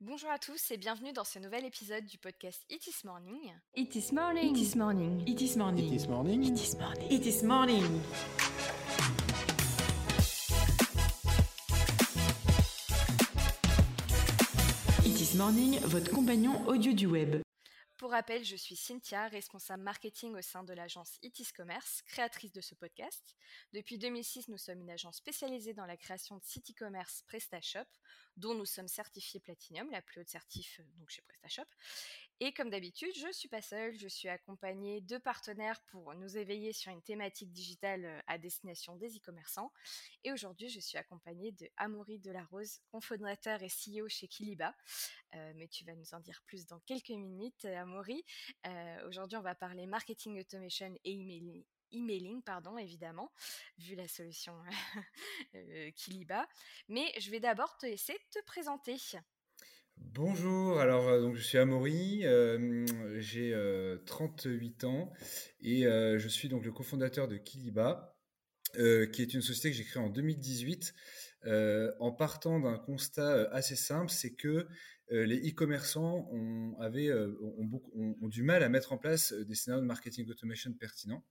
Bonjour à tous et bienvenue dans ce nouvel épisode du podcast It is Morning. It is morning. It is morning. It is morning. It is morning. It is morning. It is morning. It is morning, votre compagnon audio du web. Pour rappel, je suis Cynthia, responsable marketing au sein de l'agence Itis Commerce, créatrice de ce podcast. Depuis 2006, nous sommes une agence spécialisée dans la création de sites e-commerce PrestaShop, dont nous sommes certifiés Platinum, la plus haute certif euh, donc chez PrestaShop. Et comme d'habitude, je ne suis pas seule, je suis accompagnée de partenaires pour nous éveiller sur une thématique digitale euh, à destination des e-commerçants. Et aujourd'hui, je suis accompagnée de Amaury Delarose, cofondateur et CEO chez Kiliba. Euh, mais tu vas nous en dire plus dans quelques minutes, Amaury. Euh, aujourd'hui, on va parler marketing automation et emailing emailing, pardon, évidemment, vu la solution Kiliba. Mais je vais d'abord te laisser te présenter. Bonjour, alors euh, donc je suis Amaury, euh, j'ai euh, 38 ans et euh, je suis donc le cofondateur de Kiliba, qui est une société que j'ai créée en 2018 euh, en partant d'un constat assez simple, c'est que les e-commerçants ont, ont, du mal à mettre en place des scénarios de marketing automation pertinents.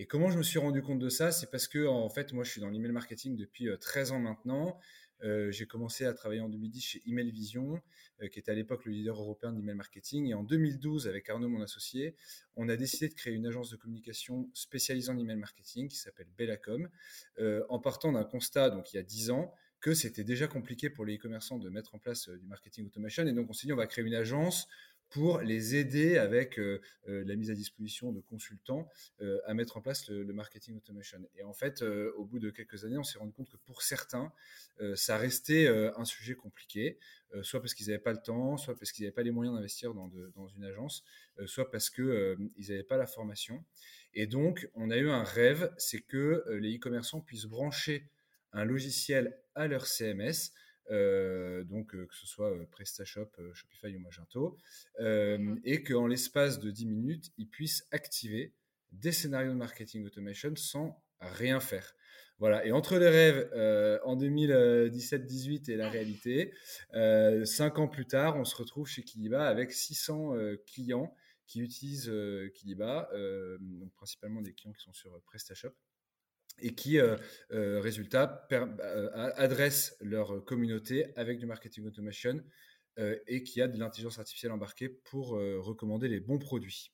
Et comment je me suis rendu compte de ça? C'est parce que en fait, moi, je suis dans l'email marketing depuis euh, 13 ans maintenant. Euh, j'ai commencé à travailler en 2010 chez Email Vision, euh, qui était à l'époque le leader européen d'email marketing. Et en 2012, avec Arnaud, mon associé, on a décidé de créer une agence de communication spécialisée en email marketing qui s'appelle Bellacom, euh, en partant d'un constat, donc il y a 10 ans, que c'était déjà compliqué pour les e-commerçants de mettre en place du marketing automation. Et donc, on s'est dit, on va créer une agence pour les aider avec euh, euh, la mise à disposition de consultants euh, à mettre en place le, marketing automation. Et en fait, au bout de quelques années, on s'est rendu compte que pour certains, ça restait un sujet compliqué, soit parce qu'ils n'avaient pas le temps, soit parce qu'ils n'avaient pas les moyens d'investir dans, dans une agence, soit parce qu'ils n'avaient pas la formation. Et donc, on a eu un rêve, c'est que les e-commerçants puissent brancher un logiciel à leur CMS, donc euh, que ce soit euh, PrestaShop, euh, Shopify ou Magento, euh, Mhm. et qu'en l'espace de 10 minutes, ils puissent activer des scénarios de marketing automation sans rien faire. Voilà, et entre les rêves euh, en 2017-18 et la réalité, euh, cinq ans plus tard, on se retrouve chez Kiliba avec 600 euh, clients qui utilisent euh, Kiliba, euh, donc principalement des clients qui sont sur euh, PrestaShop et qui, euh, euh, résultat, per- euh, a- adressent leur communauté avec du marketing automation euh, et qui a de l'intelligence artificielle embarquée pour euh, recommander les bons produits.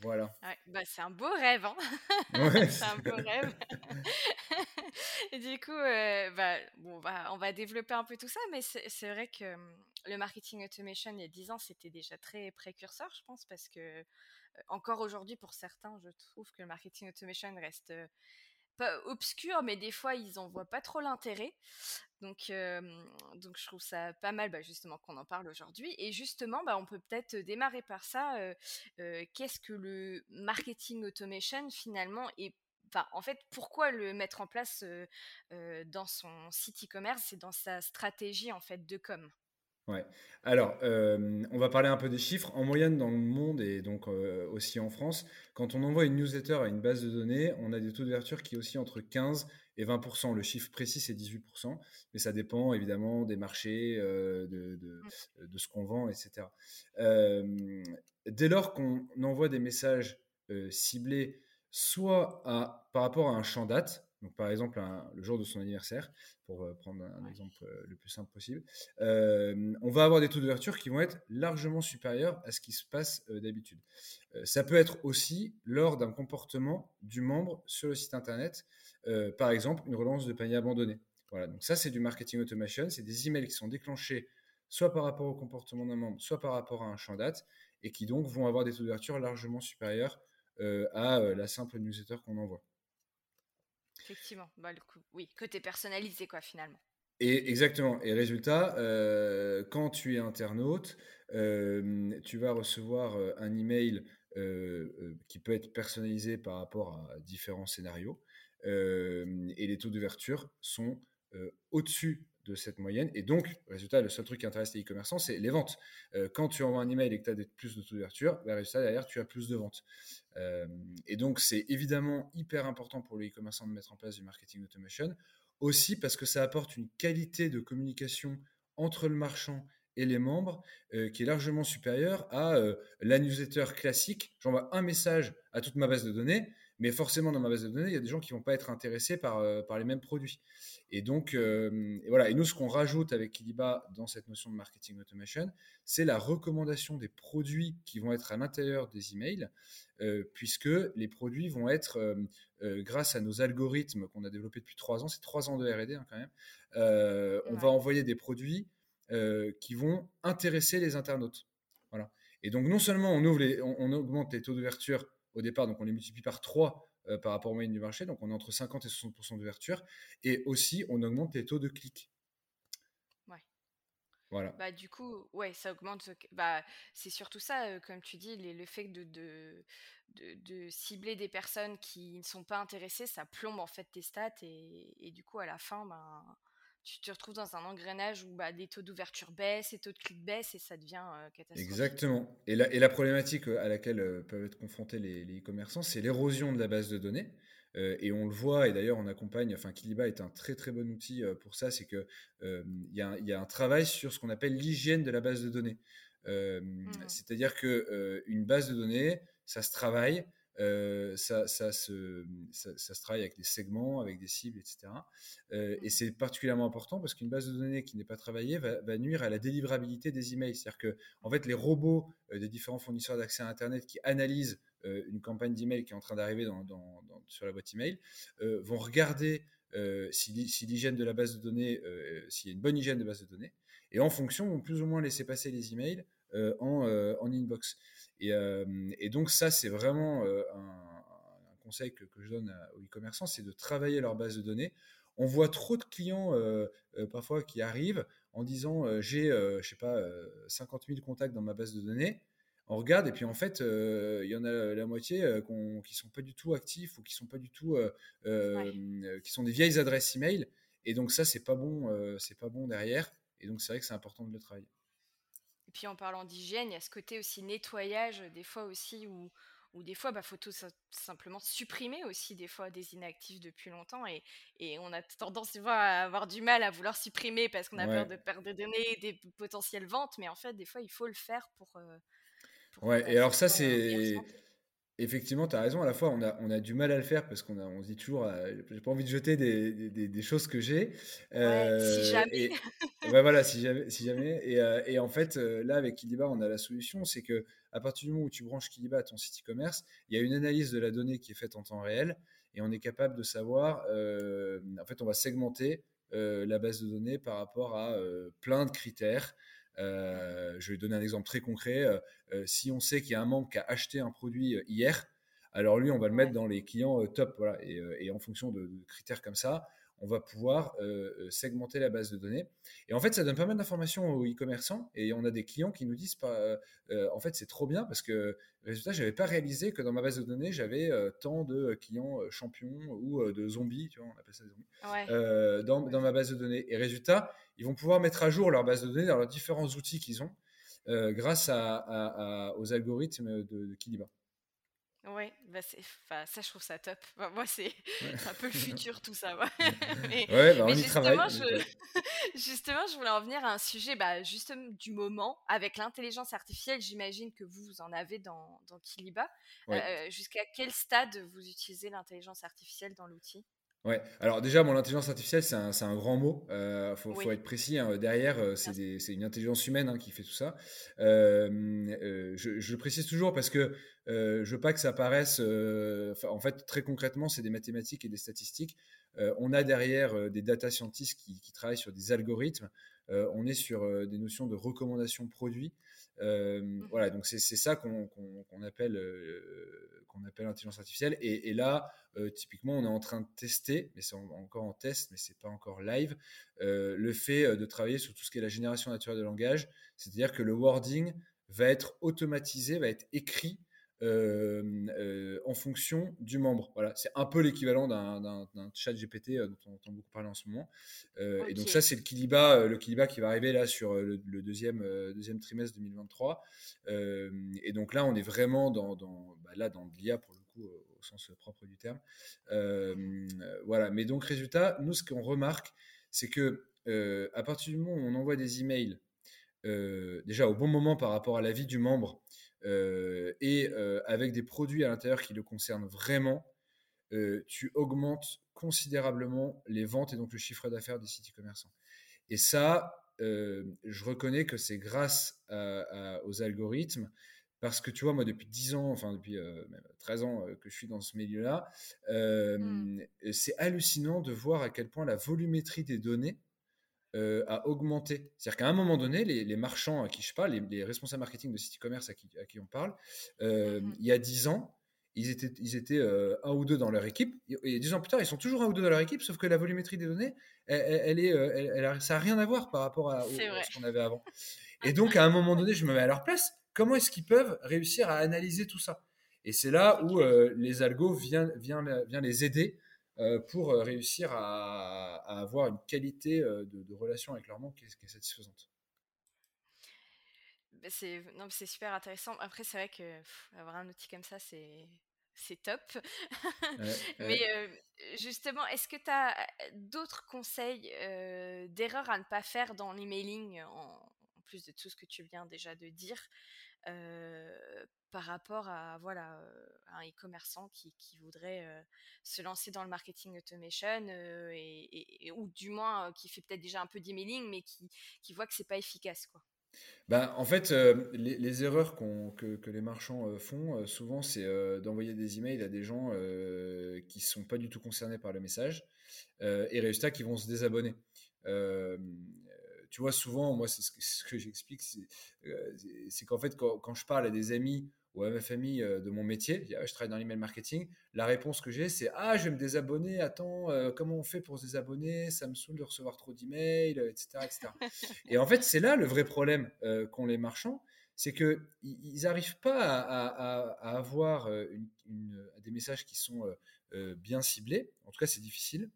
Voilà. Ouais, bah, c'est un beau rêve, hein Ouais, C'est un beau rêve. Et du coup, euh, bah, bon, on, va, on va développer un peu tout ça, mais c'est vrai que hum, le marketing automation il y a 10 ans, c'était déjà très précurseur, je pense, parce que euh, encore aujourd'hui, pour certains, je trouve que le marketing automation reste euh, pas obscur, mais des fois, ils en voient pas trop l'intérêt. Donc, donc, je trouve ça pas mal, bah, justement, qu'on en parle aujourd'hui. Et justement, bah, on peut peut-être démarrer par ça. Qu'est-ce que le marketing automation finalement et Enfin, en fait, pourquoi le mettre en place dans son site e-commerce et dans sa stratégie en fait de com? Ouais. Alors, euh, on va parler un peu des chiffres. En moyenne, dans le monde et donc euh, aussi en France, quand on envoie une newsletter à une base de données, on a des taux d'ouverture qui oscillent entre 15 et 20% Le chiffre précis, c'est 18% mais ça dépend évidemment des marchés, euh, de, de, de ce qu'on vend, etc. Dès lors qu'on envoie des messages ciblés, soit à, par rapport à un champ date, donc par exemple un- le jour de son anniversaire, pour euh, prendre un exemple euh, le plus simple possible, euh, on va avoir des taux d'ouverture qui vont être largement supérieurs à ce qui se passe d'habitude. Ça peut être aussi lors d'un comportement du membre sur le site internet, par exemple une relance de panier abandonné. Voilà, donc ça c'est du marketing automation, c'est des emails qui sont déclenchés soit par rapport au comportement d'un membre, soit par rapport à un champ date, et qui donc vont avoir des taux d'ouverture largement supérieurs euh, à euh, la simple newsletter qu'on envoie. Effectivement, bah, le coup, oui, côté personnalisé quoi finalement. Et exactement. Et résultat, euh, quand tu es internaute, euh, tu vas recevoir euh, un email euh, qui peut être personnalisé par rapport à différents scénarios. Et les taux d'ouverture sont au-dessus de cette moyenne. Et donc, résultat, le seul truc qui intéresse les e-commerçants, c'est les ventes. Euh, quand tu envoies un email et que tu as plus de taux d'ouverture, bah, résultat, derrière, tu as plus de ventes. Euh, et donc, c'est évidemment hyper important pour les e-commerçants de mettre en place du marketing automation. Aussi parce que ça apporte une qualité de communication entre le marchand et les membres qui est largement supérieur à la newsletter classique. J'envoie un message à toute ma base de données, mais forcément dans ma base de données, il y a des gens qui vont pas être intéressés par, par les mêmes produits. Et donc, voilà. Et nous, ce qu'on rajoute avec Kiliba dans cette notion de marketing automation, c'est la recommandation des produits qui vont être à l'intérieur des emails, puisque les produits vont être, grâce à nos algorithmes qu'on a développés depuis trois ans, c'est trois ans de R&D hein, quand même, on va envoyer des produits qui vont intéresser les internautes. Voilà. Et donc, non seulement on, ouvre les, on, augmente les taux d'ouverture au départ, donc on les multiplie par 3 euh, par rapport aux moyenne du marché, donc on est entre 50 et 60% d'ouverture, et aussi on augmente les taux de clics. Ouais. Voilà. Bah, du coup, ouais, ça augmente. Bah, c'est surtout ça, euh, comme tu dis, le fait de, de, de, cibler des personnes qui ne sont pas intéressées, ça plombe en fait tes stats, et, et du coup, à la fin, ben tu te retrouves dans un engrenage où bah, les taux d'ouverture baissent, les taux de clics baissent et ça devient euh, catastrophique. Exactement. Et la, et la, problématique euh, à laquelle euh, peuvent être confrontés les e-commerçants, c'est l'érosion de la base de données. et on le voit, et d'ailleurs on accompagne, enfin Kiliba est un très très bon outil pour ça, c'est qu'il y, y, a un travail sur ce qu'on appelle l'hygiène de la base de données. Mmh. C'est-à-dire qu'une base de données, ça se travaille, euh, ça, ça, se, ça, se, travaille avec des segments, avec des cibles, etc. Euh, et c'est particulièrement important parce qu'une base de données qui n'est pas travaillée va, va, nuire à la délivrabilité des emails. C'est-à-dire que, en fait, les robots euh, des différents fournisseurs d'accès à Internet qui analysent une campagne d'email qui est en train d'arriver dans, dans, sur la boîte email vont regarder si, si l'hygiène de la base de données, s'il y a une bonne hygiène de base de données, et en fonction vont plus ou moins laisser passer les emails en, en inbox. Et, donc ça, c'est vraiment un, conseil que, je donne aux e-commerçants, c'est de travailler leur base de données. On voit trop de clients parfois qui arrivent en disant j'ai, je sais pas, 50 000 contacts dans ma base de données on regarde et puis en fait il y en a la moitié qui qui sont pas du tout actifs ou qui sont pas du tout qui sont des vieilles adresses email. Et donc ça c'est pas bon c'est pas bon derrière. Et donc c'est vrai que c'est important de le travailler puis en parlant d'hygiène, il y a ce côté aussi nettoyage, des fois aussi, où, où des fois, il bah, faut tout simplement supprimer aussi des fois des inactifs depuis longtemps. Et, et on a tendance à avoir du mal à vouloir supprimer parce qu'on a peur de perdre des données, des potentielles ventes. Mais en fait, des fois, il faut le faire pour... Euh, ouais, et alors ça, c'est... Effectivement, tu as raison. À la fois, on a, on a du mal à le faire parce qu'on on se dit toujours, euh, j'ai pas envie de jeter des, des, des choses que j'ai. Euh, si jamais. ouais, voilà, si jamais. Si jamais. Et, euh, et en fait, euh, là, avec Kiliba, on a la solution. C'est que à partir du moment où tu branches Kiliba à ton site e-commerce, il y a une analyse de la donnée qui est faite en temps réel et on est capable de savoir. en fait, on va segmenter la base de données par rapport à plein de critères. Euh, je vais donner un exemple très concret. Euh, euh, si on sait qu'il y a un membre qui a acheté un produit hier, alors lui, on va le mettre dans les clients top. Voilà, et, en fonction de, critères comme ça, on va pouvoir segmenter la base de données. Et en fait, ça donne pas mal d'informations aux e-commerçants. Et on a des clients qui nous disent, pas, en fait, c'est trop bien parce que, résultat, j'avais pas réalisé que dans ma base de données, j'avais tant de clients champions ou de zombies, tu vois, on appelle ça des zombies, dans, dans, ma base de données. Et résultat, ils vont pouvoir mettre à jour leur base de données dans leurs différents outils qu'ils ont euh, grâce à, aux algorithmes de, de Kiliba. Ouais, bah ça je trouve ça top. moi c'est un peu le futur tout ça. mais, ouais, bah, on y justement, Je, justement, je voulais en venir à un sujet bah, justement du moment avec l'intelligence artificielle. J'imagine que vous, vous en avez dans, dans Kiliba. Euh, jusqu'à quel stade vous utilisez l'intelligence artificielle dans l'outil? Ouais, alors déjà, mon intelligence artificielle, c'est un, un, grand mot. Il euh, faut, faut, être précis. Hein. Derrière, euh, c'est une intelligence humaine hein, qui fait tout ça. Euh, je, je, précise toujours parce que je veux pas que ça paraisse. en fait, très concrètement, c'est des mathématiques et des statistiques. on a derrière des data scientists qui, qui, travaillent sur des algorithmes. on est sur des notions de recommandation produit. Mmh. Voilà, donc c'est ça qu'on appelle qu'on appelle intelligence artificielle. Et, et là, typiquement, on est en train de tester, mais c'est encore en test, mais c'est pas encore live, le fait de travailler sur tout ce qui est la génération naturelle de langage, c'est-à-dire que le wording va être automatisé, va être écrit euh, euh, en fonction du membre. Voilà, c'est un peu l'équivalent d'un chat GPT euh, dont on entend beaucoup parler en ce moment. Et donc ça, c'est le Kiliba, le Kiliba qui va arriver là sur le, deuxième, deuxième trimestre 2023. et donc là, on est vraiment dans, dans bah, là dans l'IA pour le coup au sens propre du terme. voilà. Mais donc résultat, nous, ce qu'on remarque, c'est que à partir du moment où on envoie des emails déjà au bon moment par rapport à la vie du membre et avec des produits à l'intérieur qui le concernent vraiment, tu augmentes considérablement les ventes et donc le chiffre d'affaires des sites e-commerçants. Et ça, je reconnais que c'est grâce aux algorithmes parce que tu vois, moi, depuis 10 ans, enfin depuis 13 ans que je suis dans ce milieu-là, mmh. c'est hallucinant de voir à quel point la volumétrie des données a augmenté. C'est-à-dire qu'à un moment donné, les, marchands à qui je parle, les, responsables marketing de site e-commerce à qui, à qui on parle, mmh il y a 10 ans, ils étaient, ils étaient un ou deux dans leur équipe. Et dix ans plus tard, ils sont toujours un ou deux dans leur équipe, sauf que la volumétrie des données, elle, est, elle, ça n'a rien à voir par rapport à, ce qu'on avait avant. Et donc, à un moment donné, je me mets à leur place. Comment est-ce qu'ils peuvent réussir à analyser tout ça? Et c'est là où les algos viennent, viennent, viennent, les aider pour réussir à, avoir une qualité de, de relation avec leur monde qui est satisfaisante. Bah, c'est non, c'est super intéressant. Après, c'est vrai que avoir un outil comme ça, c'est c'est top. Mais justement, est-ce que tu as d'autres conseils d'erreurs à ne pas faire dans l'emailing, en, en, plus de tout ce que tu viens déjà de dire, par rapport à voilà un e-commerçant qui, voudrait se lancer dans le marketing automation et, ou du moins qui fait peut-être déjà un peu d'emailing, mais qui, voit que c'est pas efficace, quoi. Bah, en fait, les, erreurs que, les marchands font, souvent, c'est d'envoyer des emails à des gens qui ne sont pas du tout concernés par le message et résultat, qui vont se désabonner. Tu vois, souvent, moi, c'est ce que, j'explique, c'est qu'en fait, quand, je parle à des amis ou à ma famille euh, de mon métier, je travaille dans l'email marketing, la réponse que j'ai, c'est Ah, je vais me désabonner, attends, euh, comment on fait pour se désabonner? Ça me saoule de recevoir trop d'emails, etc., etc. et en fait, c'est là le vrai problème euh, qu'ont les marchands, c'est qu'ils n'arrivent pas à, avoir des messages qui sont bien ciblés. En tout cas, c'est difficile.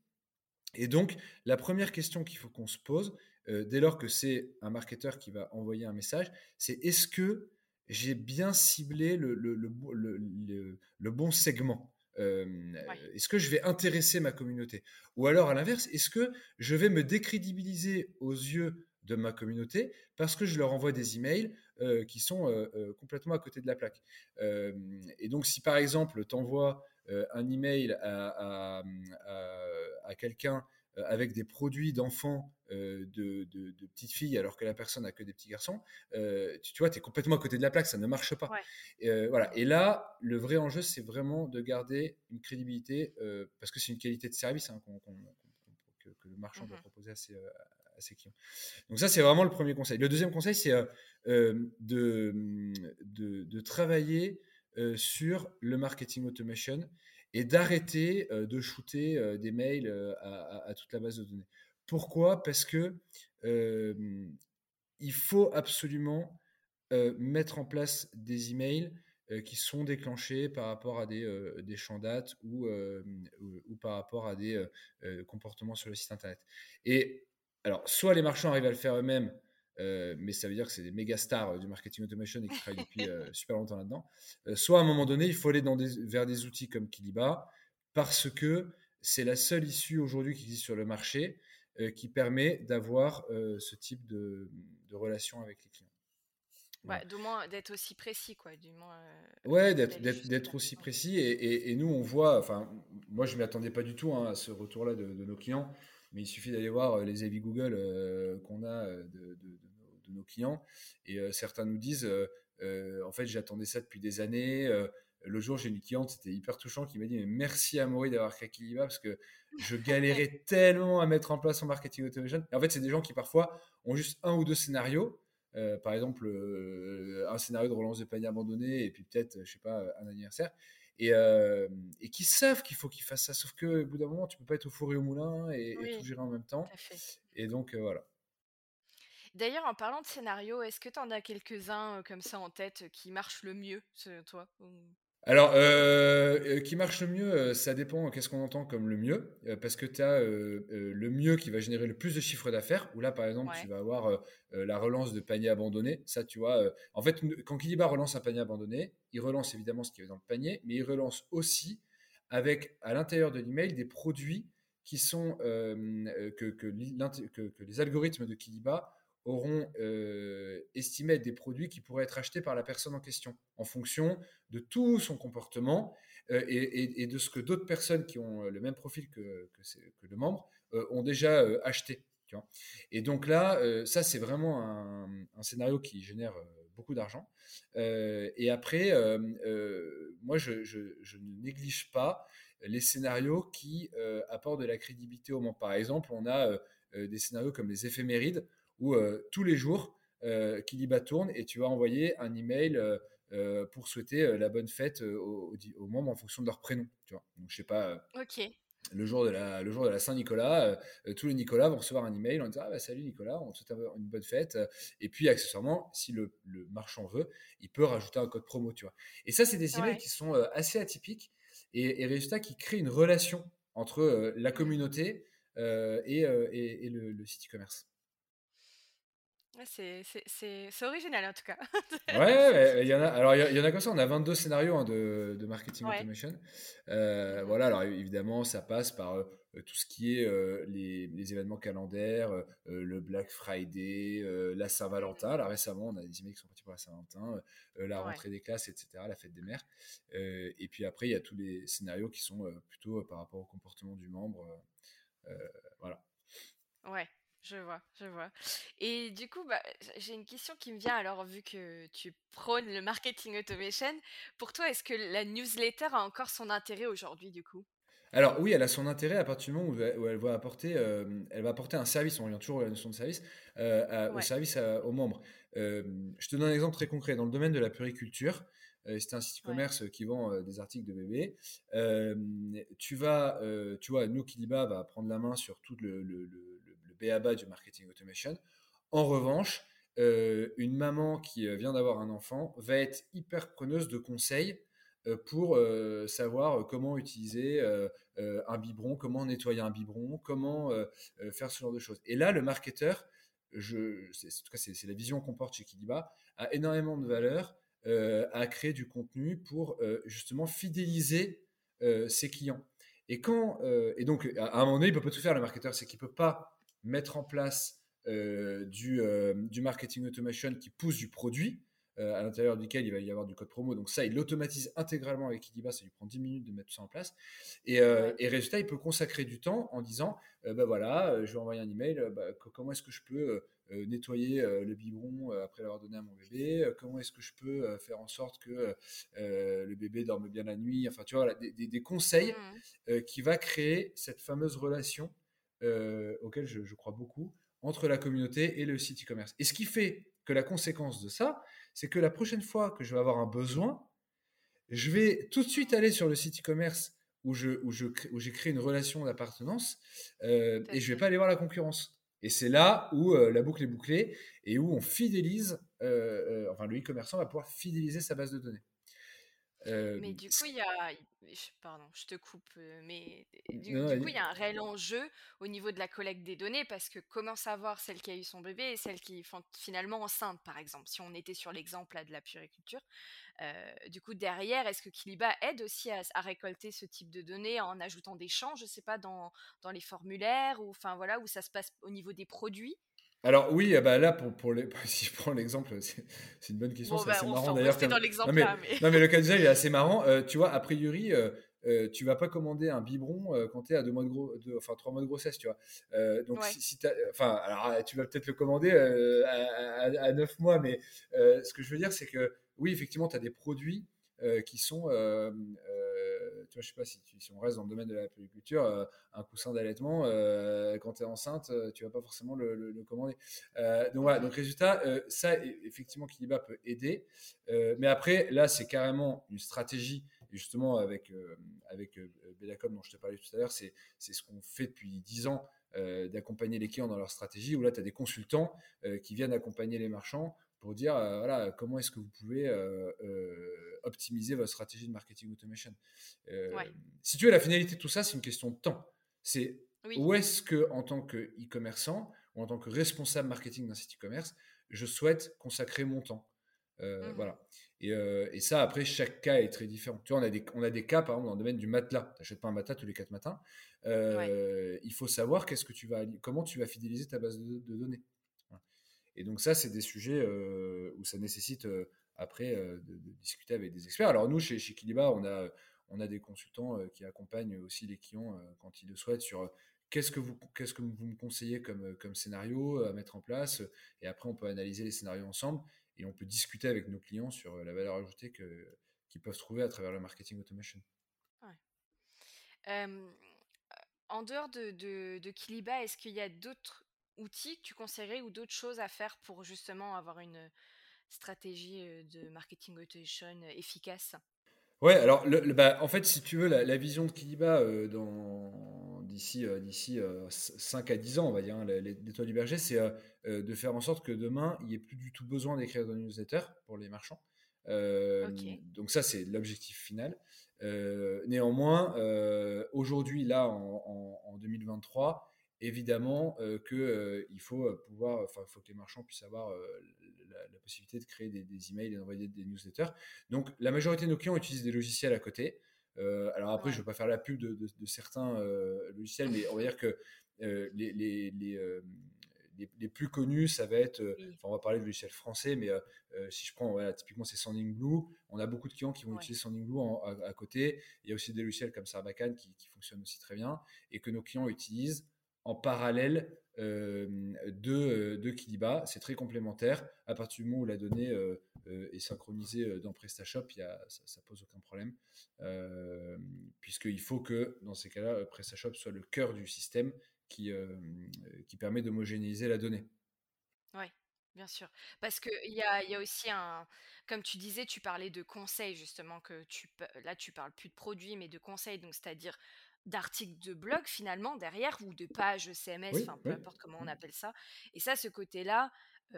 Et donc, la première question qu'il faut qu'on se pose, dès lors que c'est un marketeur qui va envoyer un message, c'est est-ce que j'ai bien ciblé le, le, le, le bon segment. Est-ce que je vais intéresser ma communauté? Ou alors, à l'inverse, est-ce que je vais me décrédibiliser aux yeux de ma communauté parce que je leur envoie des emails qui sont complètement à côté de la plaque? Et donc, si par exemple, tu envoies un email à, à, à quelqu'un euh, avec des produits d'enfants euh, de, petites filles alors que la personne n'a que des petits garçons, euh, tu, vois, tu es complètement à côté de la plaque, ça ne marche pas. voilà. Et là, le vrai enjeu, c'est vraiment de garder une crédibilité parce que c'est une qualité de service hein, que, le marchand doit mmh proposer à ses, clients. Donc ça, c'est vraiment le premier conseil. Le deuxième conseil, c'est de, de, travailler sur le marketing automation et d'arrêter de shooter des mails à, toute la base de données. Pourquoi? Parce que il faut absolument mettre en place des emails qui sont déclenchés par rapport à des, champs dates ou, ou, par rapport à des comportements sur le site internet. Et alors, soit les marchands arrivent à le faire eux-mêmes, euh, mais ça veut dire que c'est des méga stars euh, du marketing automation et qui travaillent depuis euh, super longtemps là-dedans. soit à un moment donné, il faut aller dans des, vers des outils comme Kiliba parce que c'est la seule issue aujourd'hui qui existe sur le marché qui permet d'avoir ce type de, de, relation avec les clients. Ouais, du moins d'être aussi précis, quoi. Du moins, ouais, d'être aussi précis. Et, et, nous, on voit, enfin, moi, je ne m'y attendais pas du tout hein, à ce retour-là de, de, nos clients, mais il suffit d'aller voir les avis Google qu'on a de, de nos clients. Et euh, certains nous disent, euh, euh, en fait, j'attendais ça depuis des années. le jour, j'ai une cliente, c'était hyper touchant, qui m'a dit merci à Maury d'avoir créé Kiliba parce que je galérais tellement à mettre en place son marketing automation. Et en fait, c'est des gens qui parfois ont juste un ou deux scénarios. par exemple, un scénario de relance de panier abandonné et puis peut-être, je sais pas, un anniversaire. Et, et qui savent qu'il faut qu'ils fassent ça. Sauf que au bout d'un moment, tu peux pas être au four et au moulin et, tout gérer en même temps. Et donc, voilà. D'ailleurs, en parlant de scénario, est-ce que tu en as quelques-uns comme ça en tête qui marchent le mieux, toi alors, euh, qui marche le mieux, ça dépend qu'est-ce qu'on entend comme le mieux, parce que tu as le mieux qui va générer le plus de chiffre d'affaires, où là, par exemple, tu vas avoir la relance de panier abandonné. Ça, tu vois, en fait, quand Kiliba relance un panier abandonné, il relance évidemment ce qui est dans le panier, mais il relance aussi avec, à l'intérieur de l'email, des produits qui sont, que, que, que, les algorithmes de Kiliba auront estimé des produits qui pourraient être achetés par la personne en question, en fonction de tout son comportement et, de ce que d'autres personnes qui ont le même profil que, le membre ont déjà acheté. et donc là, ça, c'est vraiment un, scénario qui génère beaucoup d'argent. et après, moi, je, ne néglige pas les scénarios qui apportent de la crédibilité au membre. Par exemple, on a des scénarios comme les éphémérides, où tous les jours, Kiliba tourne et tu vas envoyer un email pour souhaiter la bonne fête aux, membres en fonction de leur prénom. Tu vois. Donc, je sais pas. ok. Le jour de la, le jour de la Saint-Nicolas, tous les Nicolas vont recevoir un email en disant ah, bah, salut Nicolas, on te souhaite une bonne fête. Et puis accessoirement, si le, marchand veut, il peut rajouter un code promo, tu vois. Et ça, c'est des emails qui sont assez atypiques et, et résultat qui créent une relation entre la communauté et, et, le, le site e-commerce. C'est original en tout cas. ouais, il y en a. Alors il y, en a comme ça. On a 22 scénarios hein, de, de, marketing automation. Euh, voilà. Alors évidemment, ça passe par euh, tout ce qui est euh, les, les, événements calendaires, le Black Friday, la Saint-Valentin. Là récemment, on a des emails qui sont partis pour la Saint-Valentin, la rentrée des classes, etc., la fête des mères. et puis après, il y a tous les scénarios qui sont plutôt par rapport au comportement du membre. voilà. Ouais. Je vois, je vois. Et du coup, bah, j'ai une question qui me vient alors, vu que tu prônes le marketing automation. Pour toi, est-ce que la newsletter a encore son intérêt aujourd'hui, du coup? Alors oui, elle a son intérêt à partir du moment où, elle va apporter, euh, elle va apporter un service. On revient toujours à la notion de service, euh, au service aux membres. Euh, je te donne un exemple très concret dans le domaine de la puriculture. c'est un site e-commerce qui vend des articles de bébés. tu vas, tu vois, nous Kiliba va prendre la main sur tout le BABA du marketing automation. En revanche, euh, une maman qui euh, vient d'avoir un enfant va être hyper preneuse de conseils euh, pour savoir comment utiliser un biberon, comment nettoyer un biberon, comment faire ce genre de choses. Et là, le marketeur, je, en tout cas, c'est la vision qu'on porte chez Kiliba, a énormément de valeur à créer du contenu pour justement fidéliser ses clients. Et quand et donc à un moment donné, il peut pas tout faire le marketeur, c'est qu'il peut pas mettre en place euh, du, euh, du, marketing automation qui pousse du produit, euh, à l'intérieur duquel il va y avoir du code promo. Donc ça, il l'automatise intégralement avec Kidiba, ça lui prend 10 minutes de mettre ça en place. Et, et résultat, il peut consacrer du temps en disant, ben voilà, je vais envoyer un email, bah, comment est-ce que je peux nettoyer le biberon après l'avoir donné à mon bébé, comment est-ce que je peux faire en sorte que le bébé dorme bien la nuit, enfin tu vois, des, des, conseils mmh. qui va créer cette fameuse relation auquel je, crois beaucoup, entre la communauté et le site e-commerce. Et ce qui fait que la conséquence de ça, c'est que la prochaine fois que je vais avoir un besoin, je vais tout de suite aller sur le site e-commerce où je, où, je, où j'ai créé une relation d'appartenance euh, et je vais pas aller voir la concurrence. Et c'est là où euh, la boucle est bouclée et où on fidélise, enfin le e-commerçant va pouvoir fidéliser sa base de données. Mais du coup, il y a, pardon, je te coupe, mais du, coup, il y a un réel enjeu au niveau de la collecte des données parce que comment savoir celle qui a eu son bébé et celle qui est finalement enceinte, par exemple, si on était sur l'exemple de la puriculture. du coup, derrière, est-ce que Kiliba aide aussi à, récolter ce type de données en ajoutant des champs, je sais pas, dans, dans les formulaires ou enfin voilà, où ça se passe au niveau des produits? Alors oui, eh ben là, pour, pour les, si je prends l'exemple, c'est une bonne question, c'est bah, assez marrant d'ailleurs. dans l'exemple non, mais, non mais le cas d'usage est assez marrant. Euh, tu vois, a priori, euh, euh, tu vas pas commander un biberon quand tu es à deux mois de gros, enfin trois mois de grossesse, tu vois. donc si, enfin, alors tu vas peut-être le commander à, à, neuf mois, mais ce que je veux dire, c'est que oui, effectivement, tu as des produits qui sont tu vois, je sais pas si, si, on reste dans le domaine de la puriculture, euh, un coussin d'allaitement, euh, quand tu es enceinte, euh, tu vas pas forcément le, commander. donc voilà, donc résultat, ça, effectivement, Kiliba peut aider. mais après, là, c'est carrément une stratégie justement avec, avec Belacom dont je te parlais tout à l'heure, c'est ce qu'on fait depuis 10 ans d'accompagner les clients dans leur stratégie, où là, tu as des consultants qui viennent accompagner les marchands pour dire voilà, comment est-ce que vous pouvez optimiser votre stratégie de marketing automation. Euh, si tu veux, la finalité de tout ça, c'est une question de temps. C'est où est-ce que, en tant que e-commerçant ou en tant que responsable marketing d'un site e-commerce, je souhaite consacrer mon temps? Euh, mmh voilà. Euh, et, ça, après, chaque cas est très différent. Tu vois, on a des, on a des cas, par exemple, dans le domaine du matelas. Tu n'achètes pas un matelas tous les quatre matins. Il faut savoir qu'est-ce que tu vas, comment tu vas fidéliser ta base de, données. Et donc ça, c'est des sujets où ça nécessite après de, discuter avec des experts. Alors nous, chez, chez Kiliba, on a, on a des consultants qui accompagnent aussi les clients quand ils le souhaitent sur qu'est-ce que vous, qu'est-ce que vous me conseillez comme, comme scénario à mettre en place. Et après, on peut analyser les scénarios ensemble et on peut discuter avec nos clients sur la valeur ajoutée qu'ils peuvent trouver à travers le marketing automation. en dehors de, de, de Kiliba, est-ce qu'il y a d'autres outils que tu conseillerais ou d'autres choses à faire pour justement avoir une stratégie de marketing automation efficace? Ouais, alors le, bah, en fait, si tu veux, la, vision de Kiliba dans, d'ici, d'ici 5 à 10 ans, on va dire, hein, l'étoile du berger, c'est de faire en sorte que demain, il n'y ait plus du tout besoin d'écrire dans newsletter pour les marchands. Donc ça, c'est l'objectif final. néanmoins, aujourd'hui, là, en, en 2023, évidemment euh, qu'il euh, faut euh, pouvoir, enfin, faut que les marchands puissent avoir la, possibilité de créer des, emails et d'envoyer des newsletters. Donc, la majorité de nos clients utilisent des logiciels à côté. alors après, je ne veux pas faire la pub de, certains logiciels, mais on va dire que les, les, les, plus connus, ça va être, on va parler de logiciels français, mais si je prends, voilà, typiquement c'est Sending Blue, on a beaucoup de clients qui vont utiliser Sending Blue à, côté. Il y a aussi des logiciels comme Sarbacane qui, qui fonctionnent aussi très bien et que nos clients utilisent en parallèle euh, de, euh, de Kiliba. C'est très complémentaire. À partir du moment où la donnée euh, est synchronisée dans PrestaShop, y ça, pose aucun problème. Puisqu'il faut que, dans ces cas-là, PrestaShop soit le cœur du système qui, qui permet d'homogénéiser la donnée. Oui, bien sûr. Parce qu'il y a, y a aussi un. Comme tu disais, tu parlais de conseils, justement, que tu là, tu parles plus de produits, mais de conseils. Donc, c'est-à-dire d'articles de blog finalement derrière ou de pages CMS, enfin peu importe comment on mmh. appelle ça. Et ça, ce côté-là,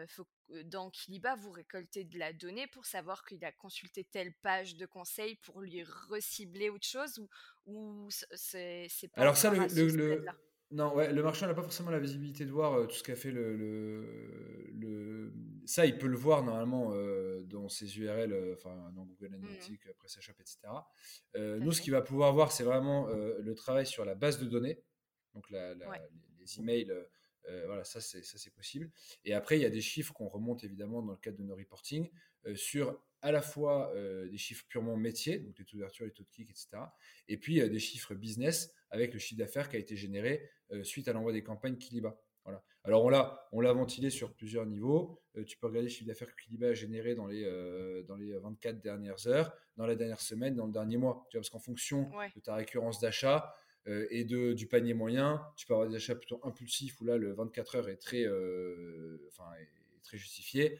faut, dans Kiliba, vous récoltez de la donnée pour savoir qu'il a consulté telle page de conseil pour lui recibler autre chose ou, ou c'est pas. Alors ça, le, non, ouais, le marchand n'a pas forcément la visibilité de voir tout ce qu'a fait le, le, Ça, il peut le voir normalement dans ses URL, enfin dans Google mmh Analytics, après PrestaShop, etc. nous, ce qu'il va pouvoir voir, c'est vraiment le travail sur la base de données, donc la, les, emails. voilà, ça c'est ça c'est possible. Et après, il y a des chiffres qu'on remonte évidemment dans le cadre de nos reporting sur à la fois des chiffres purement métiers, donc les taux d'ouverture, les taux de clic, etc. Et puis des chiffres business avec le chiffre d'affaires qui a été généré suite à l'envoi des campagnes Kiliba. Voilà. Alors on l'a, on l'a ventilé sur plusieurs niveaux. tu peux regarder le chiffre d'affaires que Kiliba a généré dans les, dans les 24 dernières heures, dans la dernière semaine, dans le dernier mois. Tu vois, parce qu'en fonction de ta récurrence d'achat et de, du panier moyen, tu peux avoir des achats plutôt impulsifs où là le 24 heures est très, enfin, est très justifié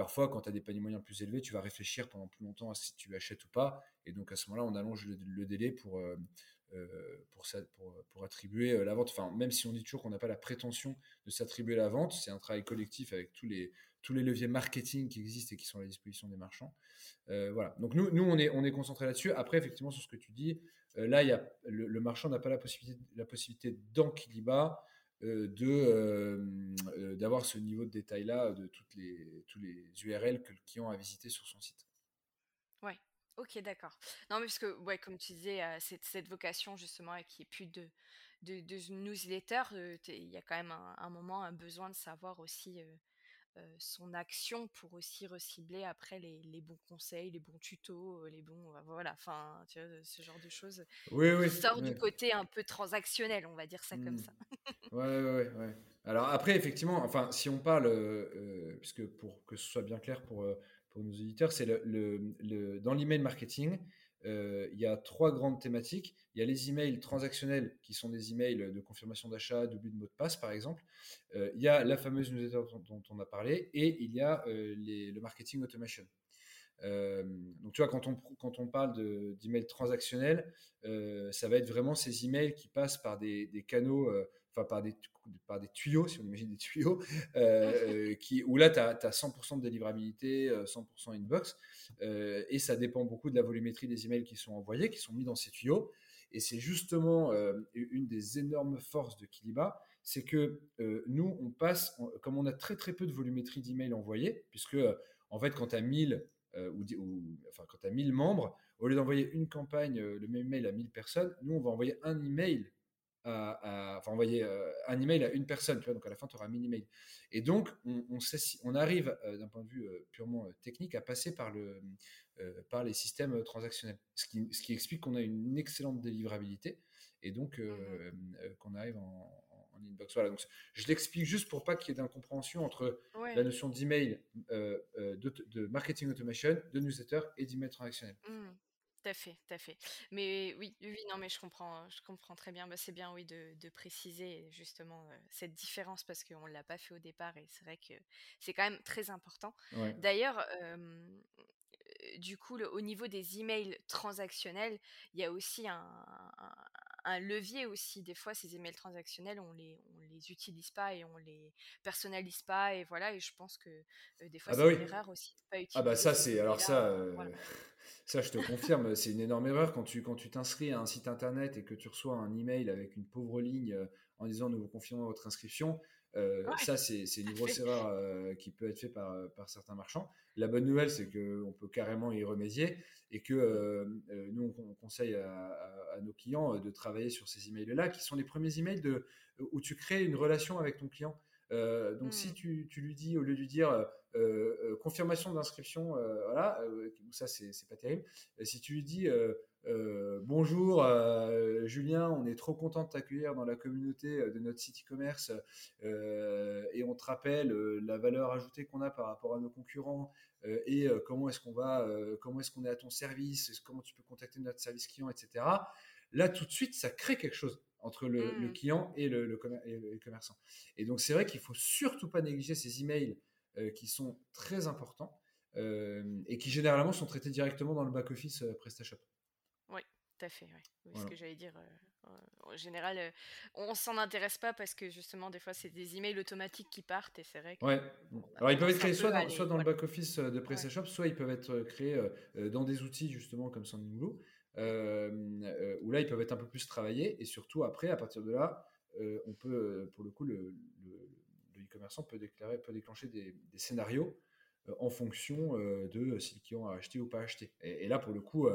parfois, quand tu as des paniers moyens plus élevés, tu vas réfléchir pendant plus longtemps à si tu achètes ou pas. Et donc, à ce moment-là, on allonge le, délai pour, euh, euh, pour, ça, pour, attribuer euh, la vente. Enfin, même si on dit toujours qu'on n'a pas la prétention de s'attribuer la vente, c'est un travail collectif avec tous les, leviers marketing qui existent et qui sont à la disposition des marchands. voilà. Donc, nous, nous on est, on concentré là-dessus. Après, effectivement, sur ce que tu dis, là, le, marchand n'a pas la possibilité, la dans Kiliba euh, de euh, euh, d'avoir ce niveau de détail là de toutes les tous les URL que le client a visité sur son site. Ok, d'accord. Non, mais parce que, ouais, comme tu disais, cette, cette, vocation justement qui est plus de, de, de newsletter, il y a quand même un, un, moment un besoin de savoir aussi euh, son action pour aussi recibler après les, les, bons conseils, les bons tutos, euh, les bons euh, voilà, enfin tu vois, ce genre de choses. Oui, oui. Sort du côté un peu transactionnel, on va dire ça comme mmh. ça. ouais, ouais, ouais. Alors après, effectivement, enfin, si on parle, puisque pour que ce soit bien clair pour nos auditeurs, c'est dans l'email marketing, euh, il y a trois grandes thématiques. Il y a les emails transactionnels qui sont des emails de confirmation d'achat, d'oubli de mot de passe par exemple. Euh, il y a la fameuse newsletter dont, on a parlé et il y a euh, le marketing automation. donc tu vois, quand on, parle d'emails transactionnels, ça va être vraiment ces emails qui passent par des canaux enfin par des, par des tuyaux, si on imagine des tuyaux, euh, qui, où là, tu as, 100% de délivrabilité, 100% euh, inbox, euh, et ça dépend beaucoup de la volumétrie des emails qui sont envoyés, qui sont mis dans ces tuyaux. Et c'est justement une des énormes forces de Kiliba, c'est que nous, on passe, comme on a très très peu de volumétrie d'emails envoyés, puisque en fait, quand tu as 1000 ou, enfin, quand as 1000 membres, au lieu d'envoyer une campagne, le même mail à 1000 personnes, nous, on va envoyer un email à, enfin, envoyer un email à une personne, tu vois, donc à la fin, tu auras un mini-mail. Et donc, on, on, on arrive, d'un point de vue purement technique, à passer par, le, par les systèmes transactionnels, ce qui, ce qui explique qu'on a une excellente délivrabilité et donc mmh qu'on arrive en, inbox. Voilà, donc je l'explique juste pour pas qu'il y ait d'incompréhension entre la notion d'email, de, de, marketing automation, de newsletter et d'email transactionnel. Mmh. Tout à fait, tout à fait. Mais oui, oui, non, mais je comprends, je comprends très bien. Bah, c'est bien, oui, de, de préciser justement cette différence parce qu'on ne l'a pas fait au départ et c'est vrai que c'est quand même très important. D'ailleurs, du coup, au niveau des emails transactionnels, il y a aussi un, un levier aussi. Des fois, ces emails transactionnels, on les, on les utilise pas et on les personnalise pas. Et voilà, et je pense que des fois, ah bah c'est une erreur aussi pas utiliser. Ah bah ça, c'est alors ça, ça, je te confirme, c'est une énorme erreur quand tu quand tu t'inscris à un site internet et que tu reçois un email avec une pauvre ligne en disant nous vous confirmons votre inscription. Ça, c'est une grosse erreur qui peut être faite par, par certains marchands. La bonne nouvelle, c'est qu'on peut carrément y remédier et que nous, on, conseille à, nos clients de travailler sur ces emails-là, qui sont les premiers emails de, où tu crées une relation avec ton client. Donc, si mmh. tu, tu, lui dis, au lieu de lui dire confirmation d'inscription, voilà, ça, c'est pas terrible. si tu lui dis euh, bonjour euh, Julien, on est trop content de t'accueillir dans la communauté euh, de notre site e-commerce et on te rappelle la valeur ajoutée qu'on a par rapport à nos concurrents et comment est-ce qu'on va, comment est-ce qu'on est à ton service, comment tu peux contacter notre service client, etc. Là tout de suite, ça crée quelque chose entre le, mmh. client et le, commerçant. Et donc c'est vrai qu'il faut surtout pas négliger ces emails qui sont très importants et qui généralement sont traités directement dans le back office PrestaShop. Tout à fait, oui. Ce que j'allais dire, euh, en général, euh, on s'en intéresse pas parce que justement, des fois, c'est des emails automatiques qui partent et c'est vrai que. Ouais. Alors, ils peuvent être créés soit dans, soit dans le back-office euh, de PrestaShop, soit ils peuvent être créés dans des outils justement comme Sandinblue, où là, ils peuvent être un peu plus travaillés et surtout après, à partir de là, on peut, pour le coup, le, e-commerçant peut, peut déclencher des, scénarios en fonction de si le client a acheté ou pas acheté. Et, là, pour le coup,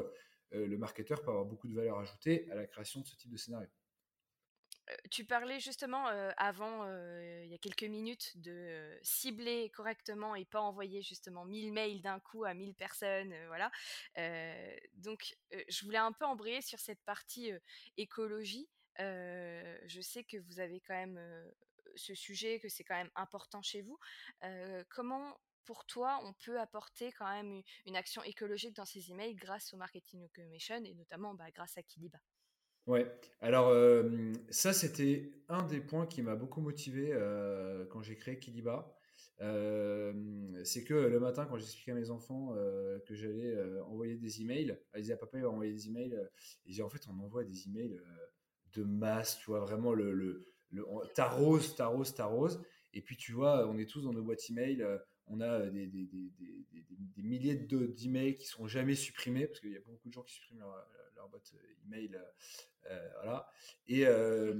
euh, le marketeur peut avoir beaucoup de valeur ajoutée à la création de ce type de scénario. Euh, tu parlais justement avant, il y a quelques minutes, de cibler correctement et pas envoyer justement 1000 mails d'un coup à 1000 personnes. voilà. donc, je voulais un peu embrayer sur cette partie écologie. je sais que vous avez quand même ce sujet, que c'est quand même important chez vous. comment pour toi, on peut apporter quand même une action écologique dans ces emails grâce au marketing automation et notamment bah, grâce à Kiliba? Ouais, alors ça c'était un des points qui m'a beaucoup motivé quand j'ai créé Kiliba. c'est que le matin, quand j'expliquais à mes enfants que j'allais envoyer des emails, ils disaient à papa, il va envoyer des emails. Ils disaient en fait, on envoie des emails de masse, tu vois, vraiment le, le, le t'arroses, t'arroses, t'arroses. Et puis tu vois, on est tous dans nos boîtes email on a euh, des, des, milliers d'emails qui sont jamais supprimés parce qu'il y a beaucoup de gens qui suppriment leur, boîte euh, email. Euh, voilà. Et, je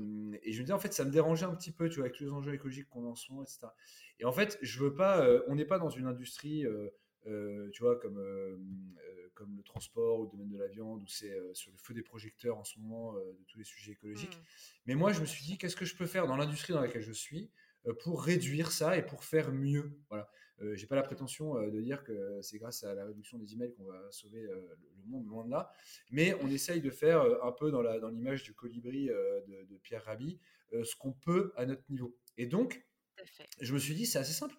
me dis, en fait, ça me dérangeait un petit peu, tu vois, avec tous les enjeux écologiques qu'on en sont, etc. Et en fait, je veux pas, on n'est pas dans une industrie, tu vois, comme, comme le transport ou le domaine de la viande, où c'est sur le feu des projecteurs en ce moment de tous les sujets écologiques. Mmh. Mais moi, je me suis dit, qu'est-ce que je peux faire dans l'industrie dans laquelle je suis pour réduire ça et pour faire mieux. Voilà. Euh, j'ai pas la prétention euh, de dire que c'est grâce à la réduction des emails qu'on va sauver euh, le monde, loin de là. Mais on essaye de faire un peu dans l'image du colibri de, Pierre Rabhi ce qu'on peut à notre niveau. Et donc, je me suis dit, c'est assez simple.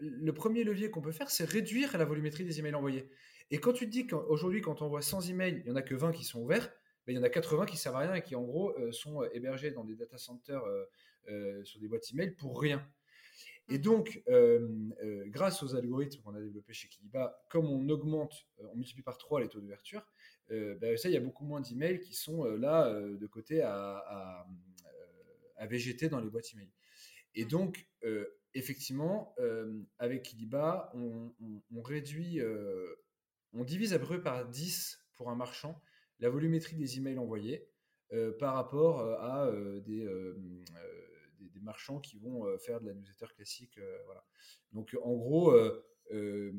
le premier levier qu'on peut faire, c'est réduire la volumétrie des emails envoyés. Et quand tu te dis qu'aujourd'hui, quand on envoie 100 emails, il n'y en a que 20 qui sont ouverts, ben, il y en a 80 qui servent à rien et qui, en gros, sont hébergés dans des data centers sur des boîtes email pour rien. Et mmh. donc, grâce aux algorithmes qu'on a développés chez Kiliba, comme on augmente, on multiplie par 3 les taux d'ouverture, ben ça, il y a beaucoup moins d'emails qui sont là de côté à, à, végéter dans les boîtes email. Et mmh. donc, effectivement, avec Kiliba, on, on, réduit, on divise à peu près par 10 pour un marchand la volumétrie des emails envoyés par rapport à des, marchands qui vont euh, faire de la newsletter classique. Euh, voilà. Donc en gros, euh,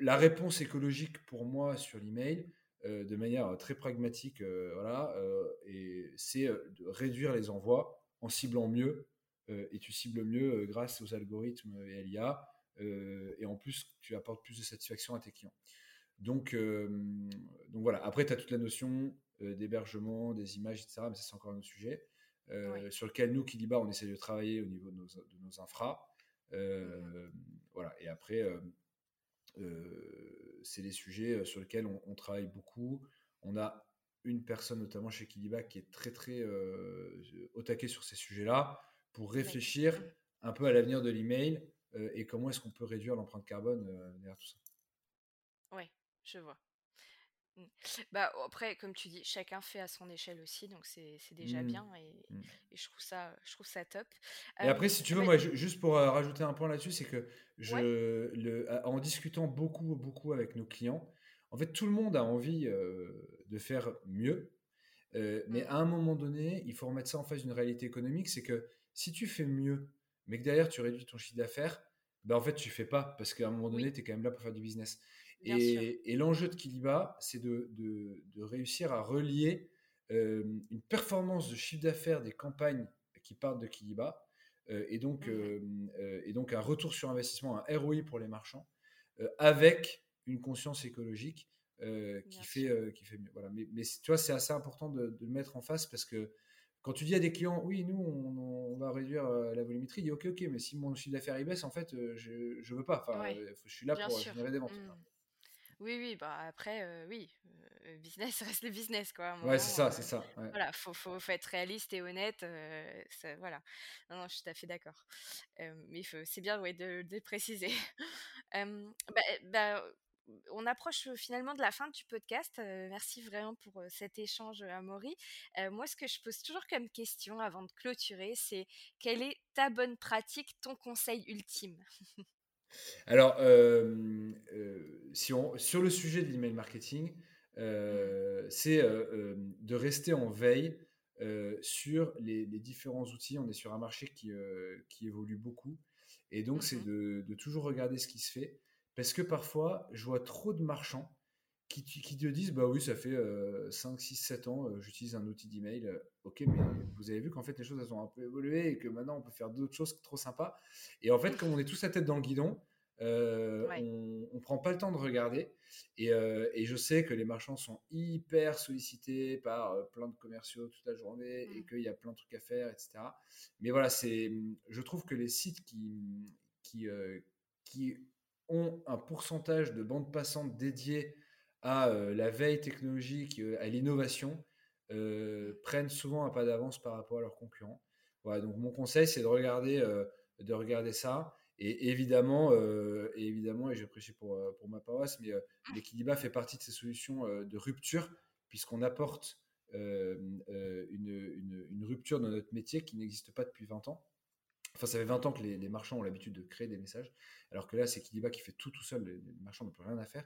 la réponse écologique pour moi sur l'email, de manière très pragmatique, voilà, et c'est de réduire les envois en ciblant mieux, et tu cibles mieux grâce aux algorithmes et à l'IA, et en plus, tu apportes plus de satisfaction à tes clients. Donc, donc voilà, après, tu as toute la notion d'hébergement, des images, etc., mais ça, c'est encore un autre sujet. Sur lequel nous, Kiliba, on essaie de travailler au niveau de nos, de nos infras. Mmh voilà, et après, c'est des sujets sur lesquels on, travaille beaucoup. On a une personne, notamment chez Kiliba, qui est très, très au taquet sur ces sujets-là pour réfléchir un peu à l'avenir de l'email et comment est-ce qu'on peut réduire l'empreinte carbone derrière tout ça. Oui, je vois. Mmh. Bah, après, comme tu dis, chacun fait à son échelle aussi, donc c'est déjà bien et, je, trouve ça, je trouve ça top. Et après, si tu veux, moi, juste pour rajouter un point là-dessus, c'est que je, le, en discutant beaucoup, beaucoup avec nos clients, en fait, tout le monde a envie de faire mieux, mais mmh. à un moment donné, il faut remettre ça en face d'une réalité économique, c'est que si tu fais mieux, mais que derrière tu réduis ton chiffre d'affaires, ben en fait, tu fais pas parce qu'à un moment donné, tu es quand même là pour faire du business. Et, l'enjeu de Kiliba, c'est de, de, réussir à relier une performance de chiffre d'affaires des campagnes qui partent de Kiliba et, donc, mmh et donc un retour sur investissement, un ROI pour les marchands, avec une conscience écologique qui, fait, qui fait mieux. Voilà. Mais, mais tu vois, c'est assez important de, de, le mettre en face parce que quand tu dis à des clients, oui, nous, on, va réduire la volumétrie, il dit, ok, ok, mais si mon chiffre d'affaires il baisse, en fait, je ne veux pas. Enfin, je suis là pour générer des ventes. Mmh. Oui, oui, bah après, oui, business reste le business, quoi. ouais, c'est ça, c'est ça. Voilà, faut, faut, faut, être réaliste et honnête. voilà. Non, non, je suis tout à fait d'accord. mais c'est bien ouais, de, de préciser. bah, bah, on approche finalement de la fin du podcast. merci vraiment pour cet échange, Amaury. moi, ce que je pose toujours comme question avant de clôturer, c'est quelle est ta bonne pratique, ton conseil ultime? alors, euh, euh, si on, sur le sujet de l'email marketing, euh, c'est de rester en veille sur les, différents outils. On est sur un marché qui, qui évolue beaucoup. Et donc, c'est mmh de, toujours regarder ce qui se fait. Parce que parfois, je vois trop de marchands qui, qui te disent Bah oui, ça fait 5, 6, 7 ans, j'utilise un outil d'email. ok, mais vous avez vu qu'en fait, les choses elles ont un peu évolué et que maintenant, on peut faire d'autres choses trop sympas. Et en fait, comme on est tous la tête dans le guidon, euh, on ne prend pas le temps de regarder. Euh, et, je sais que les marchands sont hyper sollicités par euh, plein de commerciaux toute la journée et mmh. qu'il y a plein de trucs à faire, etc. Mais voilà, c'est, je trouve que les sites qui, qui, qui ont un pourcentage de bandes passantes dédiées à la veille technologique, à l'innovation, prennent souvent un pas d'avance par rapport à leurs concurrents. Voilà, donc mon conseil, c'est de regarder, de regarder ça. Et évidemment, euh, et évidemment, et j'ai prêché pour, euh, pour ma paroisse, mais euh, mmh. l'équilibre fait partie de ces solutions de rupture, puisqu'on apporte une, une, rupture dans notre métier qui n'existe pas depuis 20 ans. Enfin, ça fait 20 ans que les, marchands ont l'habitude de créer des messages, alors que là, c'est Kiliba qui fait tout tout seul, les, marchands n'ont plus rien à faire.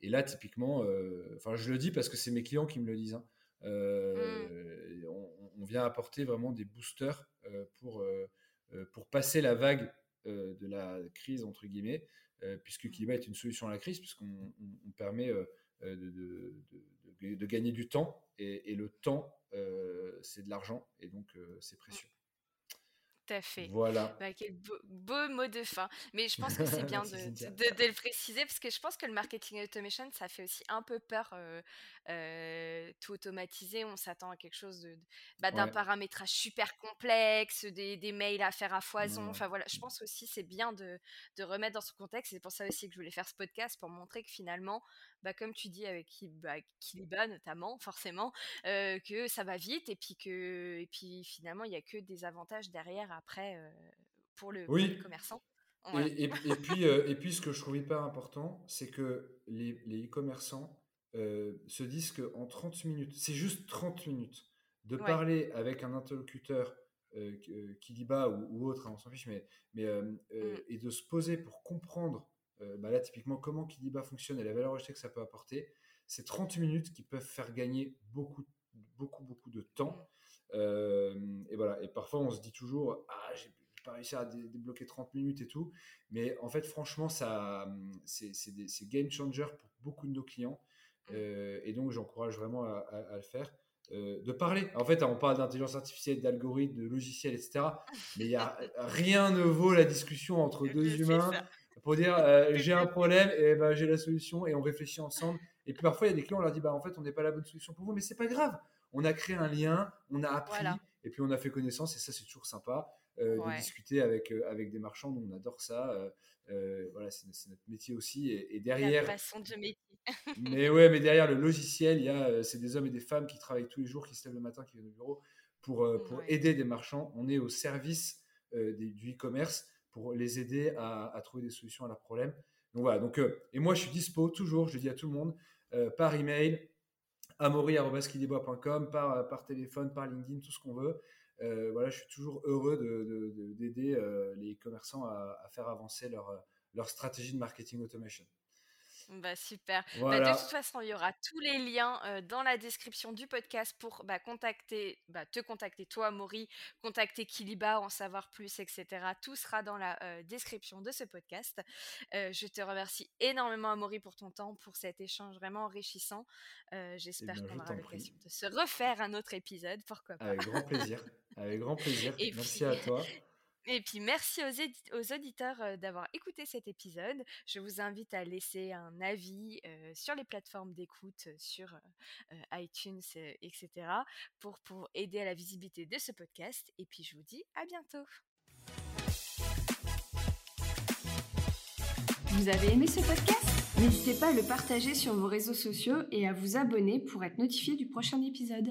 Et là, typiquement, enfin, je le dis parce que c'est mes clients qui me le disent. Hein. Mmh. on, vient apporter vraiment des boosters pour, pour passer la vague euh, de la crise, entre guillemets, euh, puisque mmh. Kiliba est une solution à la crise, puisqu'on permet euh, de, de, gagner du temps, et, et le temps, c'est de l'argent, et donc c'est précieux. Tout à fait. Voilà. Bah, quel beau, mot de fin. Mais je pense que c'est bien de, de, le préciser parce que je pense que le marketing automation, ça fait aussi un peu peur euh, tout automatiser. On s'attend à quelque chose de, bah, d'un paramétrage super complexe, des, des, mails à faire à foison. Enfin voilà, je pense aussi c'est bien de, de, remettre dans ce contexte. C'est pour ça aussi que je voulais faire ce podcast pour montrer que finalement, bah, comme tu dis avec bah, Kiliba notamment, forcément, euh, que ça va vite et puis que et puis finalement il n'y a que des avantages derrière après euh, pour, le, commerçant. Et, et, puis, et puis ce que je trouve hyper important, c'est que les e-commerçants euh, se disent qu'en 30 minutes, c'est juste 30 minutes, de parler avec un interlocuteur euh, euh Kiliba ou, ou autre, hein, on s'en fiche, mais, mais euh, mmh. et de se poser pour comprendre, bah là typiquement comment Kiliba fonctionne et la valeur ajoutée que ça peut apporter, c'est 30 minutes qui peuvent faire gagner beaucoup, beaucoup, beaucoup de temps. Mmh. et voilà, et parfois on se dit toujours, ah, j'ai pas réussi à débloquer 30 minutes et tout, mais en fait franchement, ça, c'est game changer pour beaucoup de nos clients Euh, et donc, j'encourage vraiment à, le faire. Euh, de parler. En fait, on parle d'intelligence artificielle, d'algorithmes, de logiciels, etc. Mais y a rien ne vaut la discussion entre deux humains pour dire j'ai un problème et ben j'ai la solution et on réfléchit ensemble. Et puis parfois il y a des clients on leur dit bah en fait on n'est pas la bonne solution pour vous, mais c'est pas grave. On a créé un lien, on a appris et puis on a fait connaissance et ça c'est toujours sympa. Euh, de discuter avec, euh, avec des marchands. on adore ça. Euh, voilà, c'est notre métier aussi. Et, derrière. La façon de métier. mais ouais, mais derrière le logiciel, il y a, c'est des hommes et des femmes qui travaillent tous les jours, qui se lèvent le matin, qui viennent au bureau pour, pour aider des marchands. On est au service du e-commerce pour les aider à, trouver des solutions à leurs problèmes. Donc voilà. Donc, et moi, je suis dispo toujours. Je dis à tout le monde par email, amori.kilibois.com, par, par téléphone, par LinkedIn, tout ce qu'on veut. Euh, voilà, je suis toujours heureux d'aider de, euh, les commerçants à, faire avancer leur, leur stratégie de marketing automation. Bah super. Bah, de toute façon, il y aura tous les liens dans la description du podcast pour bah, contacter, bah, te contacter toi, Maury, contacter Kiliba, en savoir plus, etc. Tout sera dans la description de ce podcast. je te remercie énormément, Maury, pour ton temps, pour cet échange vraiment enrichissant. Eh j'espère qu'on aura l'occasion de se refaire un autre épisode, pourquoi pas. Avec grand plaisir. Avec grand plaisir. Merci à toi. Et puis merci aux, auditeurs d'avoir écouté cet épisode. Je vous invite à laisser un avis sur les plateformes d'écoute, sur iTunes, etc., pour, pour aider à la visibilité de ce podcast. Et puis je vous dis à bientôt. Vous avez aimé ce podcast? N'hésitez pas à le partager sur vos réseaux sociaux et à vous abonner pour être notifié du prochain épisode.